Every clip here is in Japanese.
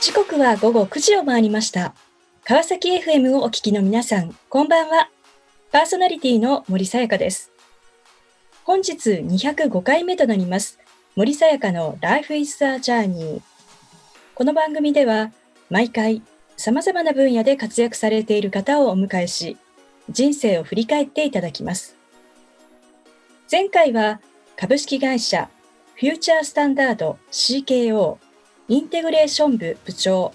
時刻は午後9時を回りました。川崎 FM をお聞きの皆さん、こんばんは。パーソナリティの森さやかです。本日205回目となります。森さやかの Life is a Journey。この番組では、毎回様々な分野で活躍されている方をお迎えし、人生を振り返っていただきます。前回は株式会社フューチャースタンダード CKO インテグレーション部部長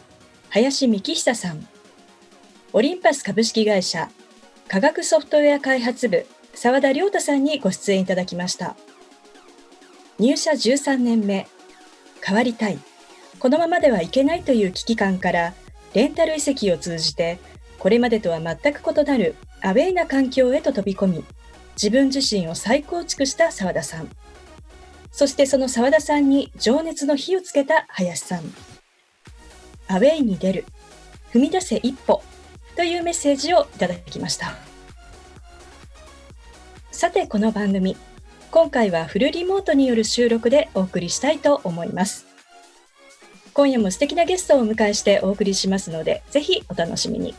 林幹久さん、オリンパス株式会社科学ソフトウェア開発部澤田亮太さんにご出演いただきました。入社13年目、変わりたい、このままではいけないという危機感からレンタル移籍を通じてこれまでとは全く異なるアウェイな環境へと飛び込み、自分自身を再構築した澤田さん。そしてその澤田さんに情熱の火をつけた林さん。アウェイに出る、踏み出せ一歩というメッセージをいただきました。さてこの番組、今回はフルリモートによる収録でお送りしたいと思います。今夜も素敵なゲストをお迎えしてお送りしますので、ぜひお楽しみに。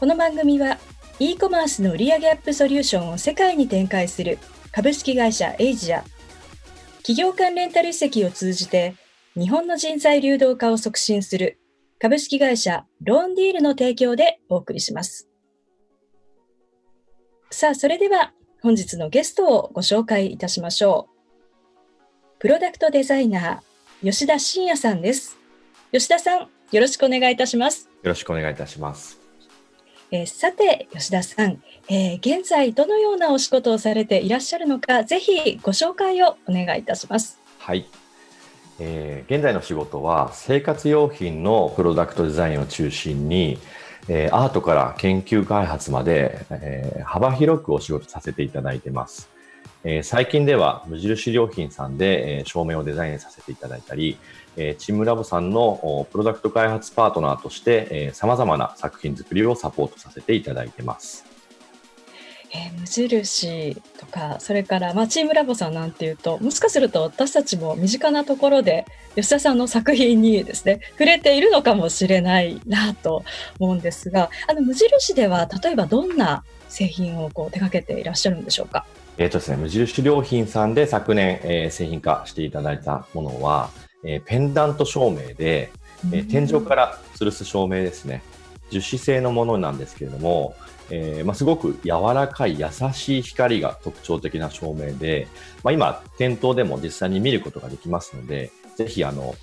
この番組は e コマースの売上アップソリューションを世界に展開する株式会社エイジア、企業間レンタル移籍を通じて日本の人材流動化を促進する株式会社ローンディールの提供でお送りします。さあ、それでは本日のゲストをご紹介いたしましょう。プロダクトデザイナー、吉田真也さんです。吉田さん、よろしくお願いいたします。よろしくお願いいたします。えーさて、吉田さん、えー現在どのようなお仕事をされていらっしゃるのか、ぜひご紹介をお願いいたします。はい。えー現在の仕事は生活用品のプロダクトデザインを中心に、えーアートから研究開発まで、えー幅広くお仕事させていただいてます。え最近では無印良品さんで、え照明をデザインさせていただいたり、えチームラボさんのプロダクト開発パートナーとしてさまざまな作品作りをサポートさせていただいてます。えー無印とか、それから、まあ、チームラボさんなんていうと、もしかすると私たちも身近なところで、吉田さんの作品にですね、触れているのかもしれないなと思うんですが、あの無印では、例えばどんな製品をこう手掛けていらっしゃるんでしょうか？えーとですね、無印良品さんで昨年、えー製品化していただいたものは、えーペンダント照明で、えー天井から吊るす照明ですね。樹脂製のものなんですけれども、えーまあ、すごく柔らかい優しい光が特徴的な照明で、まあ、今、店頭でも実際に見ることができますので、ぜひあの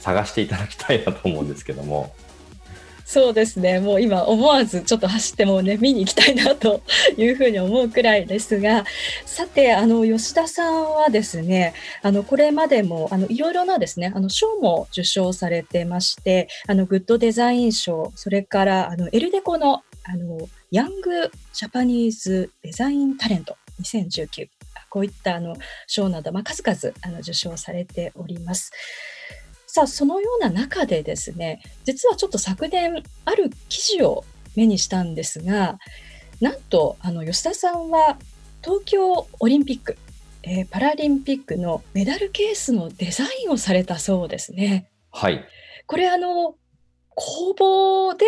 探していただきたいなと思うんですけども、そうですね。もう今思わずちょっと走ってもね見に行きたいなというふうに思うくらいですが、さてあの吉田さんはですね、あのこれまでもあのいろいろなですねあの賞も受賞されてまして、あのグッドデザイン賞、それからあのエルデコのあのヤングジャパニーズデザインタレント2019。こういったあの賞など、まあ、数々あの受賞されております。さあ、そのような中でですね、実はちょっと昨年ある記事を目にしたんですが、なんとあの吉田さんは東京オリンピック、えーパラリンピックのメダルケースのデザインをされたそうですね。はい。これあの公募で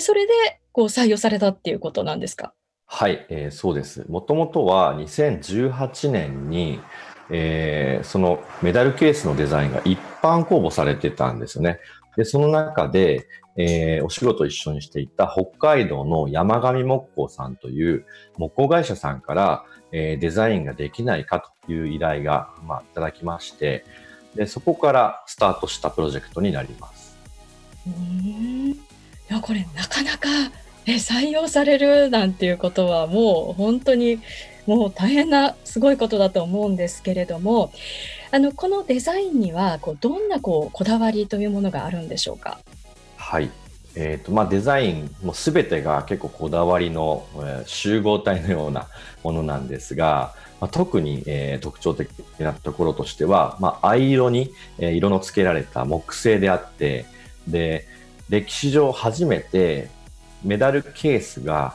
それでこう採用されたっていうことなんですか？はい、えーそうです。もともとは2018年に、えーそのメダルケースのデザインが一般公募されてたんですよね。で、その中で、えーお仕事一緒にしていた北海道の山上木工さんという木工会社さんから、えーデザインができないかという依頼が、まあ、いただきまして、で、そこからスタートしたプロジェクトになります。うんいやこれなかなか、ね、採用されるなんていうことはもう本当にもう大変なすごいことだと思うんですけれどもあのこのデザインにはこうどんなこうこだわりというものがあるんでしょうか？はい。えーとまあ、デザインもすべてが結構こだわりの、えー集合体のようなものなんですが、まあ、特に、えー特徴的なところとしては、まあ、藍色に、えー色のつけられた木製であってで歴史上初めてメダルケースが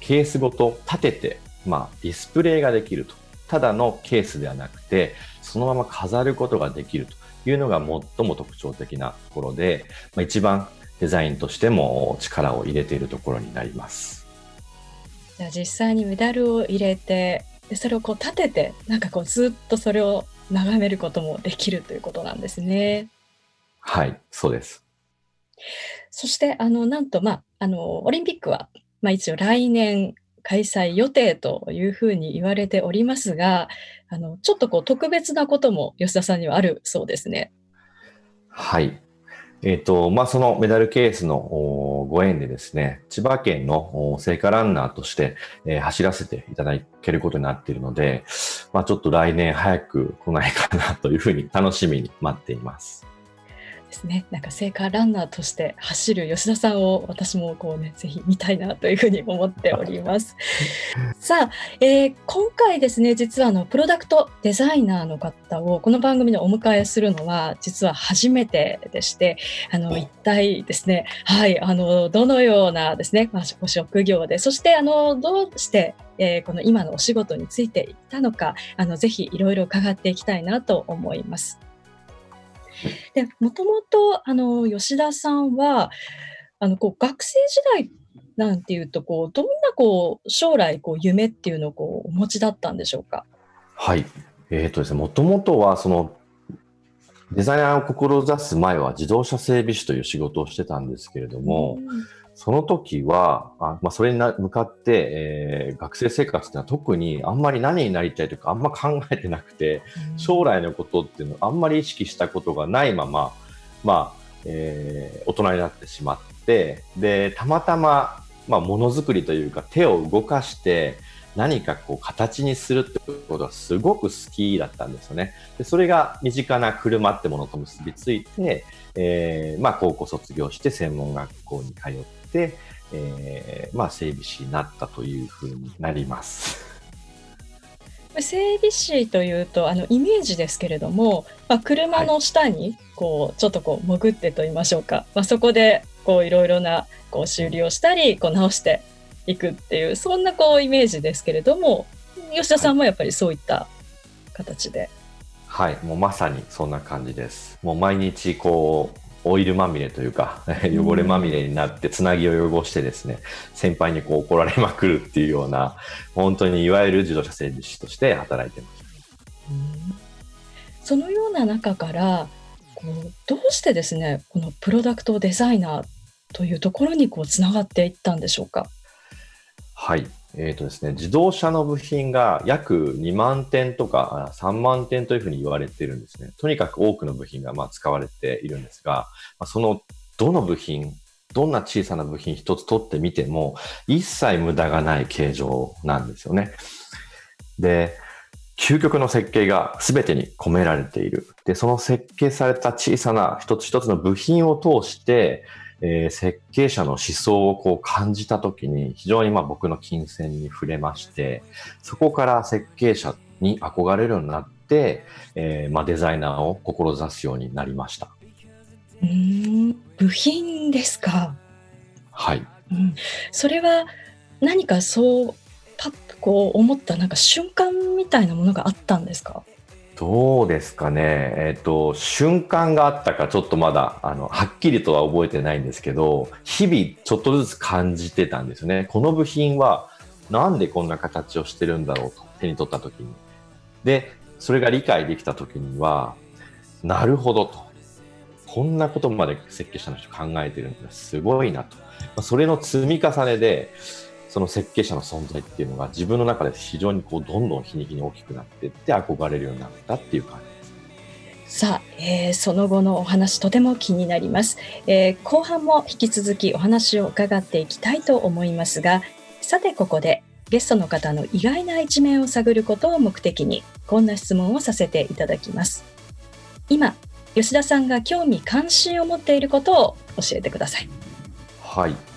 ケースごと立てて、まあ、ディスプレイができるとただのケースではなくてそのまま飾ることができるというのが最も特徴的なところで、まあ、一番デザインとしても力を入れているところになります。じゃあ実際にメダルを入れてでそれをこう立ててなんかこうずっとそれを眺めることもできるということなんですね。はい、そうです。そしてあのなんとまああのオリンピックはまあ一応来年開催予定というふうに言われておりますが、あのちょっとこう特別なことも吉田さんにはあるそうですね。はい。えっ、ー、と、まあ、そのメダルケースのご縁でですね、千葉県の聖火ランナーとして、えー、走らせていただけることになっているので、まあ、ちょっと来年早く来ないかなというふうに楽しみに待っています。ですね、なんか聖火ランナーとして走る吉田さんを私もこうね、ぜひ見たいなというふうに思っております。さあ、えー、今回ですね、実はあのプロダクトデザイナーの方をこの番組でお迎えするのは実は初めてでして、あの一体ですね、はい、あのどのようなですね、まあ、ご職業で、そしてあのどうしてえー、この今のお仕事についていったのか、あのぜひいろいろ伺っていきたいなと思います。で、もともと、あの、吉田さんは、あの、こう、学生時代なんていうと、こう、どんな、こう、将来、こう、夢っていうのを、こう、お持ちだったんでしょうか？はい。えっ、ー、とですね、もともとは、その、デザイナーを志す前は自動車整備士という仕事をしてたんですけれども、うんその時は、あまあ、それに向かって、えー、学生生活ってのは特にあんまり何になりたいとかあんま考えてなくて、将来のことっていうのをあんまり意識したことがないまま、まあ、えー、大人になってしまって、で、たまたま、まあ、ものづくりというか手を動かして、何かこう形にするってことがすごく好きだったんですよね。でそれが身近な車ってものと結びついて、えー、まあ高校卒業して専門学校に通って、えー、まあ整備士になったというふうになります。整備士というとあのイメージですけれども、まあ、車の下にこう、ちょっとこう潜ってと言いましょうか、まあ、そこでこういろいろなこう修理をしたりこう直していくっていうそんなこうイメージですけれども吉田さんもやっぱりそういった形で。はい、もうまさにそんな感じです。もう毎日こうオイルまみれというか 汚れまみれになってつなぎを汚してですね、先輩にこう怒られまくるっていうような本当にいわゆる自動車整備士として働いてます。そのような中からこうどうしてですねこのプロダクトデザイナーというところにこうつながっていったんでしょうか？はい。えーとですね、自動車の部品が約2万点とか3万点というふうに言われているんですね。とにかく多くの部品がま使われているんですが、そのどの部品、どんな小さな部品一つ取ってみても、一切無駄がない形状なんですよね。で、究極の設計が全てに込められている。で、その設計された小さな一つ一つの部品を通して、えー、設計者の思想をこう感じたときに非常にまあ僕の金銭に触れまして、そこから設計者に憧れるようになって、えー、まあデザイナーを志すようになりました。うん部品ですか？はい。うん、それは何かそうパッとこう思ったなんか瞬間みたいなものがあったんですか？どうですかね、えっ、ー、と、瞬間があったか、ちょっとまだ、あの、はっきりとは覚えてないんですけど、日々ちょっとずつ感じてたんですよね。この部品は、なんでこんな形をしてるんだろうと、手に取った時に。で、それが理解できた時には、なるほどと。こんなことまで設計者の人考えてるんだ。すごいなと。それの積み重ねで、その設計者の存在っていうのが自分の中で非常にこうどんどん日に日に大きくなっていって憧れるようになったっていう感じ。さあ、えー、その後のお話とても気になります、えー、後半も引き続きお話を伺っていきたいと思いますがさてここでゲストの方の意外な一面を探ることを目的にこんな質問をさせていただきます。今吉田さんが興味関心を持っていることを教えてください。はい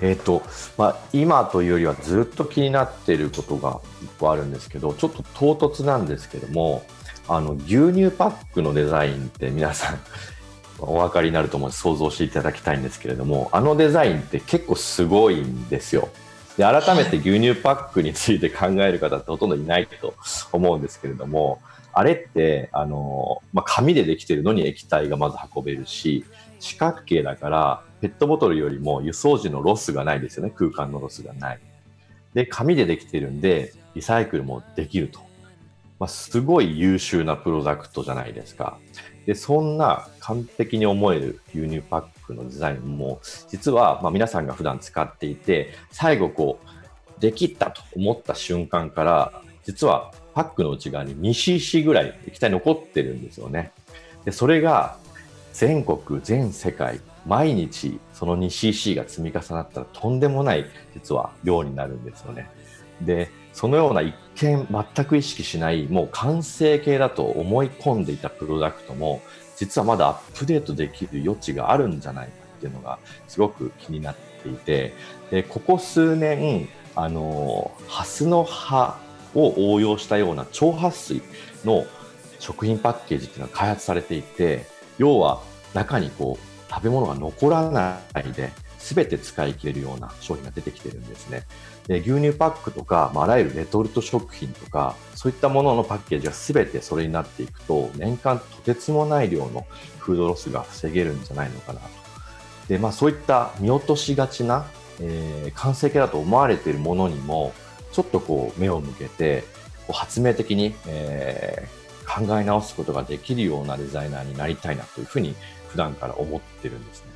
えーとまあ、今というよりはずっと気になっていることが1個あるんですけどちょっと唐突なんですけどもあの牛乳パックのデザインって皆さん お分かりになると思う想像していただきたいんですけれどもあのデザインって結構すごいんですよ。で改めて牛乳パックについて考える方ってほとんどいないと思うんですけれどもあれって、あの、まあ、紙でできてるのに液体がまず運べるし、四角形だから、ペットボトルよりも輸送時のロスがないですよね。空間のロスがない。で、紙でできてるんで、リサイクルもできると。まあ、すごい優秀なプロダクトじゃないですか。で、そんな完璧に思える牛乳パックのデザインも、実は、ま、皆さんが普段使っていて、最後こう、できたと思った瞬間から、実はパックの内側に 2cc ぐらい液体残ってるんですよね。で、それが全国、全世界、毎日その 2cc が積み重なったらとんでもない実は量になるんですよね。で、そのような一見全く意識しないもう完成形だと思い込んでいたプロダクトも実はまだアップデートできる余地があるんじゃないかっていうのがすごく気になっていてでここ数年あのハスの葉を応用したような超撥水の食品パッケージっていうのが開発されていて要は中にこう食べ物が残らないで全て使い切れるような商品が出てきてるんですね。で牛乳パックとか、まあ、あらゆるレトルト食品とか、そういったもののパッケージが全てそれになっていくと、年間とてつもない量のフードロスが防げるんじゃないのかなと。で、まあそういった見落としがちな、えー、完成形だと思われているものにも、ちょっとこう目を向けて、こう発明的に、えー、考え直すことができるようなデザイナーになりたいなというふうに普段から思ってるんですね。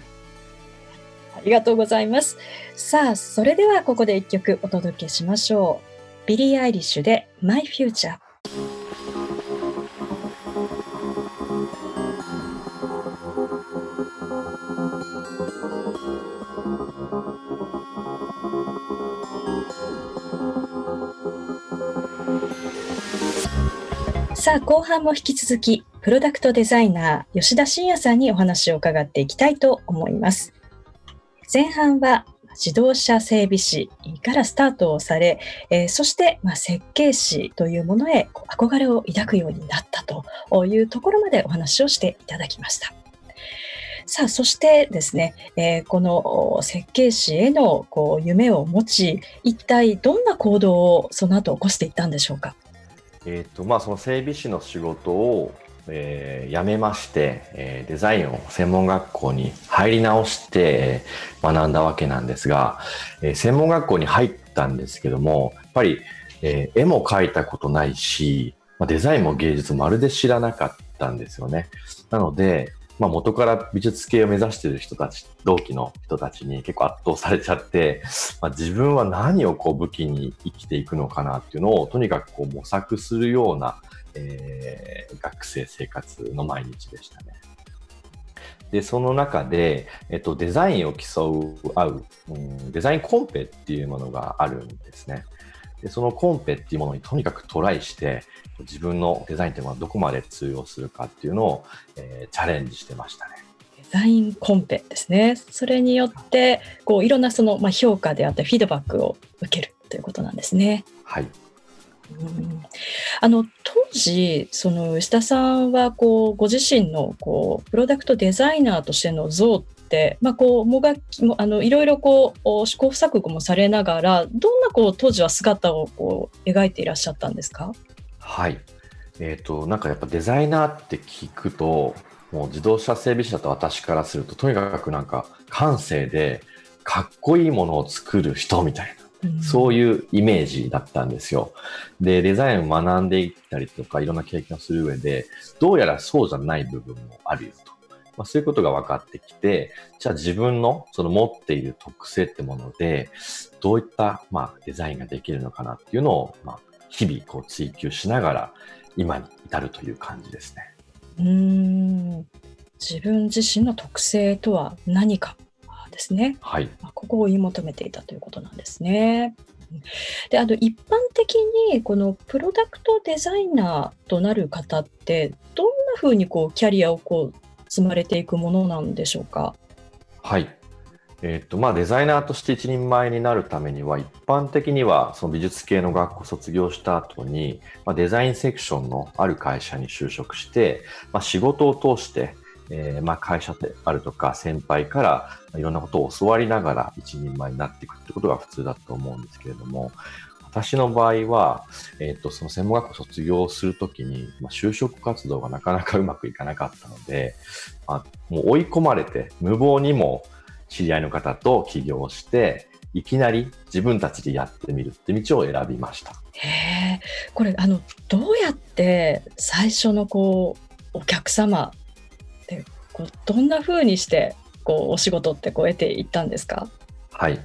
ありがとうございます。さあ、それではここで一曲お届けしましょう。ビリー・アイリッシュで My Future。さあ、後半も引き続き、プロダクトデザイナー、吉田真也さんにお話を伺っていきたいと思います。前半は自動車整備士からスタートをされ、えー、そして、まあ、設計士というものへ憧れを抱くようになったというところまでお話をしていただきました。さあ、そしてですね、えー、この設計士へのこう夢を持ち、一体どんな行動をその後起こしていったんでしょうか？えっ、と、まあ、その整備士の仕事をえー、辞めまして、えー、デザインを専門学校に入り直して学んだわけなんですが、えー、専門学校に入ったんですけども、やっぱり、えー、絵も描いたことないし、まあ、デザインも芸術もまるで知らなかったんですよね。なので、まあ、元から美術系を目指してる人たち、同期の人たちに結構圧倒されちゃって、まあ、自分は何をこう武器に生きていくのかなっていうのをとにかくこう模索するようなえー、学生生活の毎日でしたね。で、その中で、えっと、デザインを競う、合う、うん、デザインコンペっていうものがあるんですね。で、そのコンペっていうものにとにかくトライして、自分のデザインっていうのはどこまで通用するかっていうのを、えー、チャレンジしてましたね。デザインコンペですね。それによって、こう、いろんなその、まあ、評価であったり、フィードバックを受けるということなんですね。はい。あの当時その吉田さんはこうご自身のこうプロダクトデザイナーとしての像って、まあ、こうもがきもあのいろいろこう試行錯誤もされながらどんなこう当時は姿をこう描いていらっしゃったんですか？はいえーと、なんかやっぱデザイナーって聞くともう自動車整備士だと私からするととにかくなんか感性でかっこいいものを作る人みたいなそういうイメージだったんですよ。で、デザインを学んでいったりとか、いろんな経験をする上で、どうやらそうじゃない部分もあるよと。まあ、そういうことが分かってきて、じゃあ自分のその持っている特性ってもので、どういった、まあ、デザインができるのかなっていうのを、まあ、日々こう追求しながら、今に至るという感じですね。うん自分自身の特性とは何かですね。はい。ここを追い求めていたということなんですね。であの一般的にこのプロダクトデザイナーとなる方ってどんなふうにこうキャリアをこう積まれていくものなんでしょうか？はい。えーとまあ、デザイナーとして一人前になるためには一般的にはその美術系の学校卒業した後に、まあ、デザインセクションのある会社に就職して、まあ、仕事を通してえー、まあ、会社であるとか先輩からいろんなことを教わりながら一人前になっていくってことが普通だと思うんですけれども私の場合は、えっ、と、その専門学校卒業するときに、まあ、就職活動がなかなかうまくいかなかったので、まあ、もう追い込まれて、無謀にも知り合いの方と起業して、いきなり自分たちでやってみるって道を選びました。へえ、これあのどうやって最初のこうお客様でこうどんな風にしてこうお仕事ってこう得ていったんですか？はい。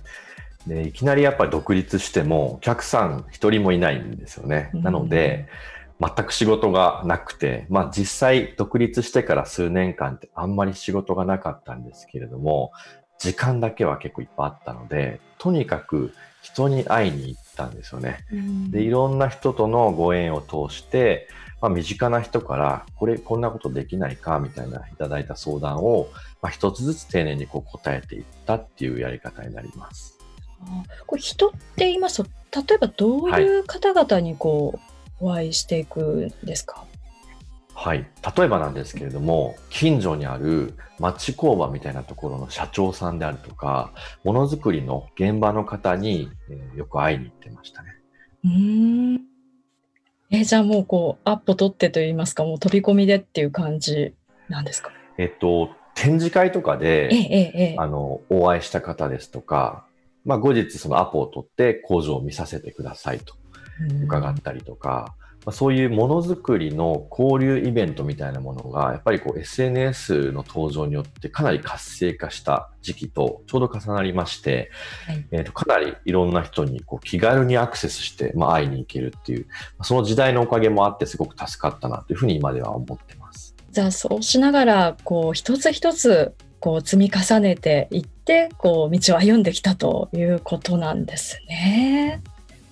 でいきなりやっぱり独立してもお客さん一人もいないんですよね。なので、全く仕事がなくて、まあ実際独立してから数年間ってあんまり仕事がなかったんですけれども、時間だけは結構いっぱいあったので、とにかく人に会いに行ったんですよね。で、いろんな人とのご縁を通して、まあ、身近な人から、これ、こんなことできないかみたいないただいた相談を、まあ、一つずつ丁寧にこう答えていったっていうやり方になります。これ人って言います？と、例えばどういう方々にこう、お会いしていくんですか、はい、例えばなんですけれども近所にある町工場みたいなところの社長さんであるとかものづくりの現場の方に、えー、よく会いに行ってましたね。うん。えじゃあもうこうアップ取ってといいますかもう飛び込みでっていう感じなんですか？えっと展示会とかで、えええ、あのお会いした方ですとか、まあ、後日そのアポを取って工場を見させてくださいと伺ったりとか。まあ、そういうものづくりの交流イベントみたいなものが、やっぱりこう SNS の登場によってかなり活性化した時期とちょうど重なりまして、はい、えー、とかなりいろんな人にこう気軽にアクセスして、まあ、会いに行けるっていう、その時代のおかげもあってすごく助かったなというふうに今では思ってます。じゃあそうしながら、こう一つ一つこう積み重ねていって、こう道を歩んできたということなんですね。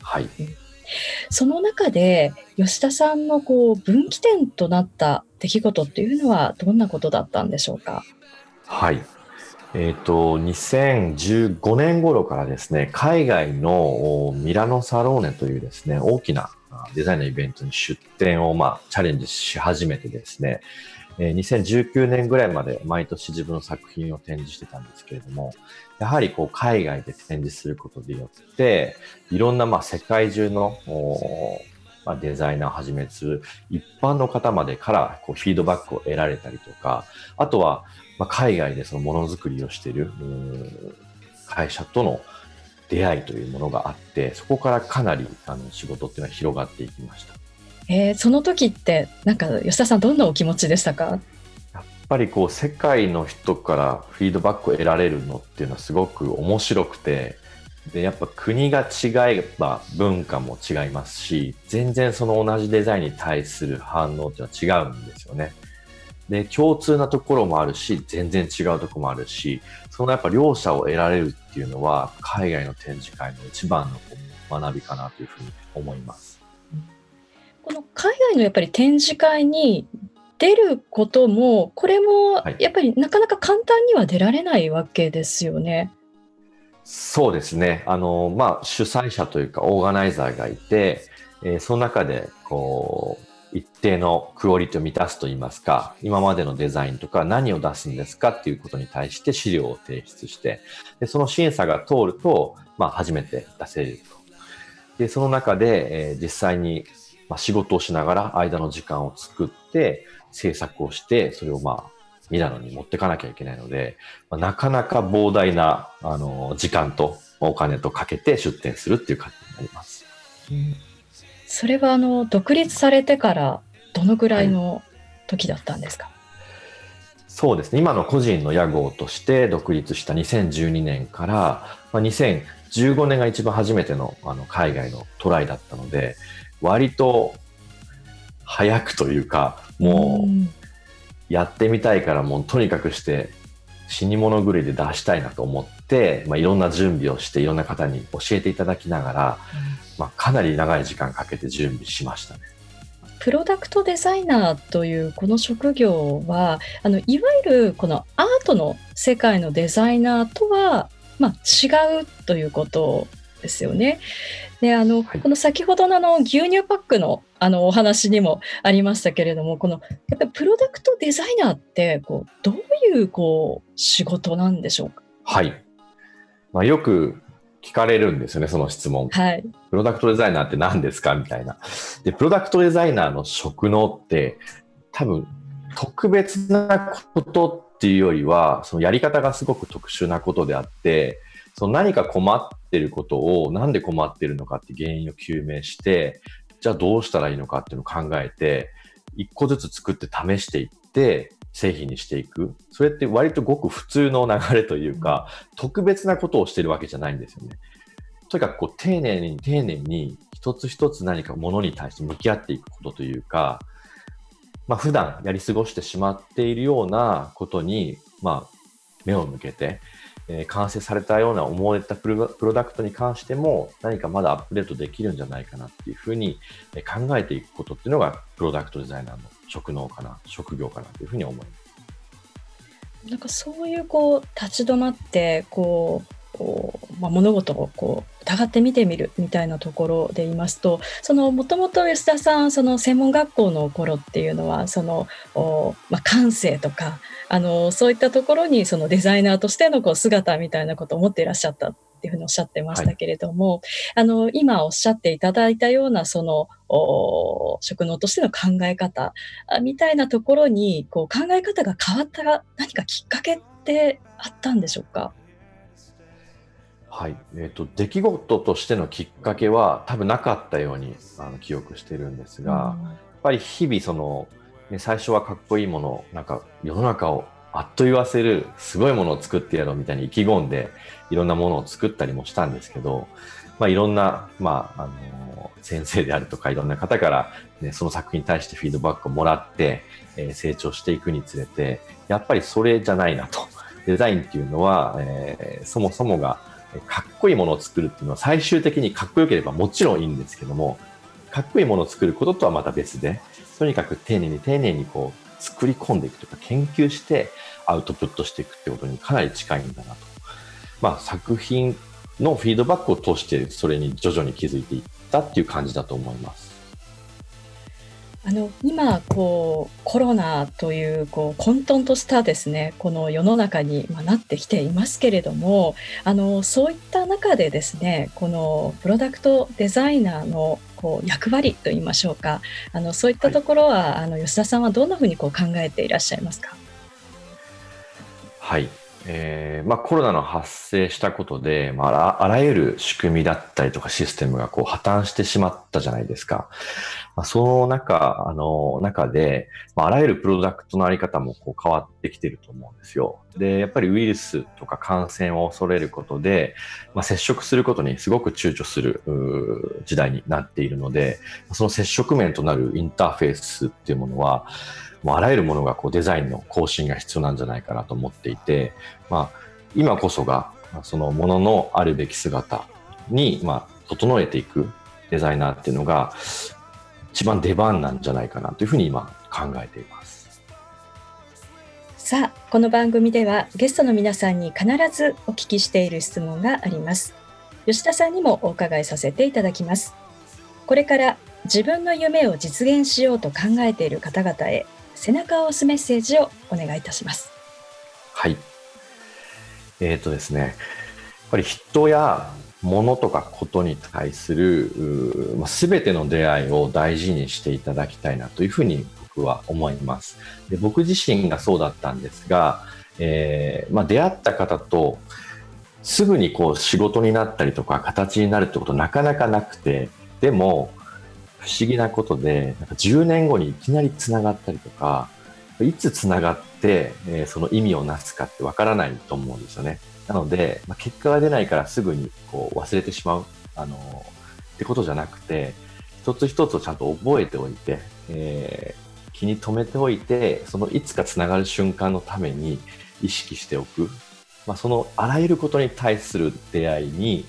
はい。その中で吉田さんのこう分岐点となった出来事っていうのはどんなことだったんでしょうか？はい。えっ、ー、と、2015年頃からですね、海外のミラノサローネというですね、大きなデザインのイベントに出展を、まあ、チャレンジし始めてですね、えー、2019年ぐらいまで毎年自分の作品を展示してたんですけれども、やはりこう海外で展示することでよって、いろんなまあ世界中のまあ、デザイナーをはじめする一般の方までからこうフィードバックを得られたりとか、あとはまあ海外でそのものづくりをしている会社との出会いというものがあって、そこからかなりあの仕事っていうのは広がっていきました。えー、その時ってなんか吉田さんどんなお気持ちでしたか？やっぱりこう世界の人からフィードバックを得られるのっていうのはすごく面白くてでやっぱ国が違えば文化も違いますし全然その同じデザインに対する反応っていうのは違うんですよね。で共通なところもあるし全然違うところもあるしそのやっぱ両者を得られるっていうのは海外の展示会の一番の学びかなというふうに思います。この海外のやっぱり展示会に出ることも、これもやっぱりなかなか簡単には出られないわけですよね。そうですね。あの、まあ、主催者というか、オーガナイザーがいて、えー、その中で、こう、一定のクオリティを満たすといいますか、今までのデザインとか何を出すんですかっていうことに対して資料を提出して、でその審査が通ると、まあ、初めて出せると。で、その中で、えー、実際にまあ、仕事をしながら間の時間を作って制作をしてそれをまあミラノに持ってかなきゃいけないので、まあ、なかなか膨大なあの時間とお金とかけて出店するっていう感じになります。うん、それはあの独立されてからどのぐらいの時だったんですか、はい、そうですね。今の個人の屋号として独立した2012年から、まあ、2015年が一番初めてのあの海外のトライだったので、割と早くというかもうやってみたいからもうとにかくして死に物狂いで出したいなと思って、まあ、いろんな準備をしていろんな方に教えていただきながら、まあ、かなり長い時間かけて準備しましたね。プロダクトデザイナーというこの職業はあのいわゆるこのアートの世界のデザイナーとは、まあ、違うということですよね。であの、はい、この先ほどのあの牛乳パックのあのお話にもありましたけれどもこのやっぱりプロダクトデザイナーってこうどういうこう仕事なんでしょうか？はい、まあ、よく聞かれるんですよね、その質問。はい。プロダクトデザイナーって何ですかみたいな。で、プロダクトデザイナーの職能って多分特別なことっていうよりは、そのやり方がすごく特殊なことであって、その何か困ってることをなんで困ってるのかって原因を究明して、じゃあどうしたらいいのかっていうのを考えて、一個ずつ作って試していって、製品にしていく。それって割とごく普通の流れというか、特別なことをしてるわけじゃないんですよね。とにかくこう丁寧に丁寧に一つ一つ何かものに対して向き合っていくことというか、まあ普段やり過ごしてしまっているようなことに、まあ目を向けて、え、完成されたような思われたプロダクトに関しても何かまだアップデートできるんじゃないかなっていうふうに考えていくことっていうのがプロダクトデザイナーの職能かな、職業かなというふうに思います。なんかそういうこう立ち止まってこうこう、まあ、物事をこう疑って見てみるみたいなところで言いますともともと吉田さんその専門学校の頃っていうのはその、まあ、感性とかあのそういったところにそのデザイナーとしてのこう姿みたいなことを思っていらっしゃったっていうふうにおっしゃってましたけれども、はい、あの今おっしゃっていただいたようなその職能としての考え方みたいなところにこう考え方が変わった何かきっかけってあったんでしょうか？はい、えーと、出来事としてのきっかけは多分なかったようにあの記憶してるんですが、うん、やっぱり日々その、ね、最初はかっこいいものなんか世の中をあっと言わせるすごいものを作ってやろうみたいに意気込んでいろんなものを作ったりもしたんですけど、まあ、いろんな、まあ、あの先生であるとかいろんな方から、ね、その作品に対してフィードバックをもらって、えー、成長していくにつれてやっぱりそれじゃないなと。デザインっていうのは、えー、そもそもがかっこいいものを作るっていうのは最終的にかっこよければもちろんいいんですけどもかっこいいものを作ることとはまた別でとにかく丁寧に丁寧にこう作り込んでいくとか研究してアウトプットしていくってことにかなり近いんだなと。まあ、作品のフィードバックを通してそれに徐々に気づいていったっていう感じだと思います。あの今こうコロナというこう混沌としたですねこの世の中に、まなってきていますけれどもあのそういった中でですねこのプロダクトデザイナーのこう役割といいましょうかあのそういったところは、はい、あの吉田さんはどんなふうにこう考えていらっしゃいますか？はいえーまあ、コロナの発生したことで、まあ、あらゆる仕組みだったりとかシステムがこう破綻してしまったじゃないですか。まあ、その中、あの、中で、まあ、あらゆるプロダクトのあり方もこう変わってきてると思うんですよ。で、やっぱりウイルスとか感染を恐れることで、まあ、接触することにすごく躊躇する時代になっているので、その接触面となるインターフェースっていうものは、もうあらゆるものがこうデザインの更新が必要なんじゃないかなと思っていて、まあ、今こそがそのもののあるべき姿に、まあ、整えていくデザイナーっていうのが一番出番なんじゃないかなというふうに今考えています。さあ、この番組ではゲストの皆さんに必ずお聞きしている質問があります。吉田さんにもお伺いさせていただきます。これから自分の夢を実現しようと考えている方々へ背中を押すメッセージをお願いいたします。はい。えっ、ー、とですね、やっぱり人や物とかことに対する、まあ、全ての出会いを大事にしていただきたいなというふうに僕は思います。で僕自身がそうだったんですが、えー、まあ、出会った方とすぐにこう仕事になったりとか形になるってことなかなかなくて、でも不思議なことで、なんか10年後にいきなり繋がったりとか、いつ繋がって、えー、その意味をなすかってわからないと思うんですよね。なので、まあ、結果が出ないからすぐにこう忘れてしまう、あのー、ってことじゃなくて、一つ一つをちゃんと覚えておいて、えー、気に留めておいて、そのいつか繋がる瞬間のために意識しておく。まあ、そのあらゆることに対する出会いに、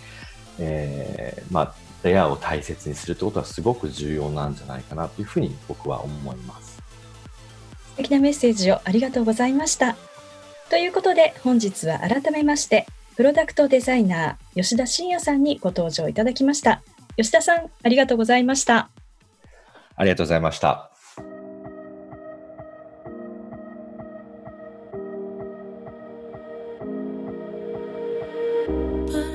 えー、まあ、レアを大切にするってことはすごく重要なんじゃないかなというふうに僕は思います。素敵なメッセージをありがとうございました。ということで本日は改めましてプロダクトデザイナー吉田真也さんにご登場いただきました。吉田さんありがとうございました。ありがとうございました。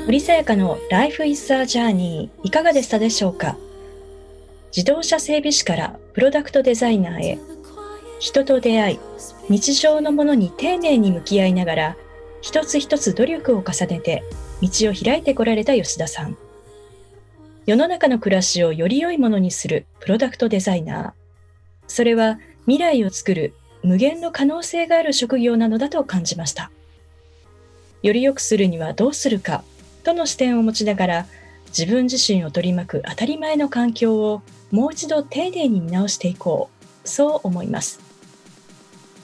森さやかの Life is a Journey いかがでしたでしょうか？自動車整備士からプロダクトデザイナーへ人と出会い日常のものに丁寧に向き合いながら一つ一つ努力を重ねて道を開いてこられた吉田さん。世の中の暮らしをより良いものにするプロダクトデザイナー。それは未来を作る無限の可能性がある職業なのだと感じました。より良くするにはどうするか。との視点を持ちながら自分自身を取り巻く当たり前の環境をもう一度丁寧に見直していこうそう思います。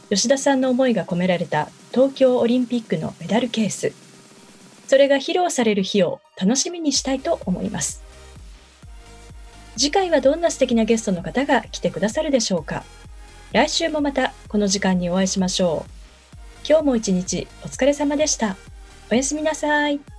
吉田さんの思いが込められた東京オリンピックのメダルケースそれが披露される日を楽しみにしたいと思います。次回はどんな素敵なゲストの方が来てくださるでしょうか。来週もまたこの時間にお会いしましょう。今日も一日お疲れ様でした。おやすみなさい。